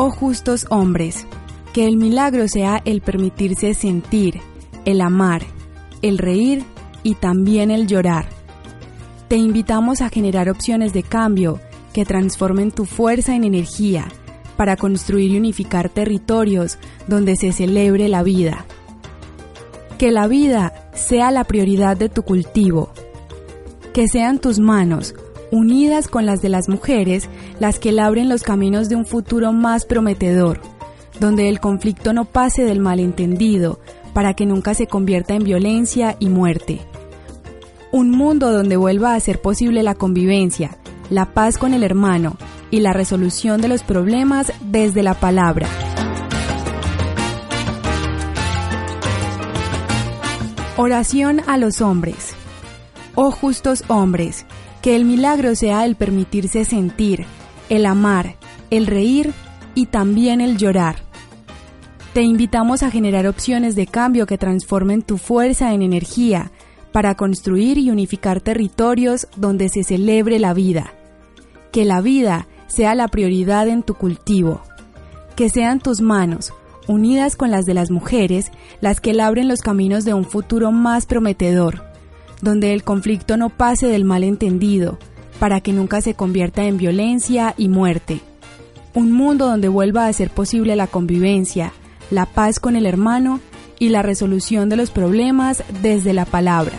Oh justos hombres, que el milagro sea el permitirse sentir, el amar, el reír y también el llorar. Te invitamos a generar opciones de cambio que transformen tu fuerza en energía para construir y unificar territorios donde se celebre la vida. Que la vida sea la prioridad de tu cultivo. Que sean tus manos unidas con las de las mujeres, las que labren los caminos de un futuro más prometedor, donde el conflicto no pase del malentendido, para que nunca se convierta en violencia y muerte. Un mundo donde vuelva a ser posible la convivencia, la paz con el hermano y la resolución de los problemas desde la palabra. Oración a los hombres. Oh justos hombres, que el milagro sea el permitirse sentir, el amar, el reír y también el llorar. Te invitamos a generar opciones de cambio que transformen tu fuerza en energía para construir y unificar territorios donde se celebre la vida. Que la vida sea la prioridad en tu cultivo. Que sean tus manos, unidas con las de las mujeres, las que labren los caminos de un futuro más prometedor donde el conflicto no pase del malentendido, para que nunca se convierta en violencia y muerte. Un mundo donde vuelva a ser posible la convivencia, la paz con el hermano y la resolución de los problemas desde la palabra.